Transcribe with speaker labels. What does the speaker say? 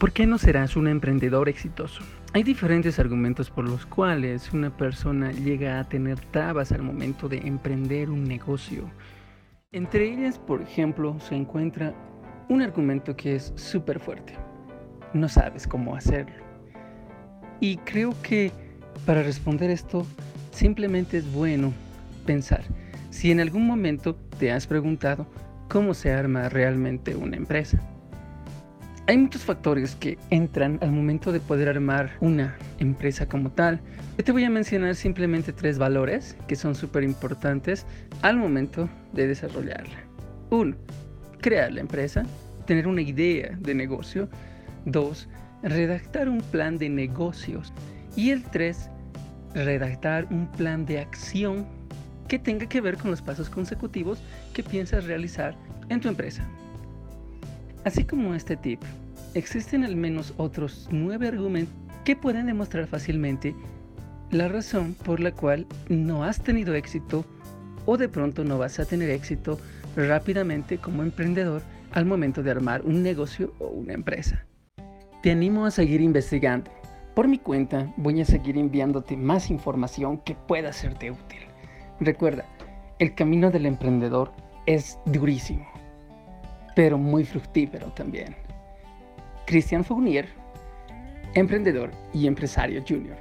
Speaker 1: ¿Por qué no serás un emprendedor exitoso? Hay diferentes argumentos por los cuales una persona llega a tener trabas al momento de emprender un negocio. Entre ellas, por ejemplo, se encuentra un argumento que es súper fuerte. No sabes cómo hacerlo. Y creo que para responder esto, simplemente es bueno pensar si en algún momento te has preguntado cómo se arma realmente una empresa. Hay muchos factores que entran al momento de poder armar una empresa como tal. Yo te voy a mencionar simplemente tres valores que son súper importantes al momento de desarrollarla. Uno, crear la empresa, tener una idea de negocio. Dos, redactar un plan de negocios. Y el tres, redactar un plan de acción que tenga que ver con los pasos consecutivos que piensas realizar en tu empresa. Así como este tip, existen al menos otros nueve argumentos que pueden demostrar fácilmente la razón por la cual no has tenido éxito o de pronto no vas a tener éxito rápidamente como emprendedor al momento de armar un negocio o una empresa. Te animo a seguir investigando. Por mi cuenta voy a seguir enviándote más información que pueda serte útil. Recuerda, el camino del emprendedor es durísimo pero muy fructífero también. Cristian Fournier, emprendedor y empresario junior.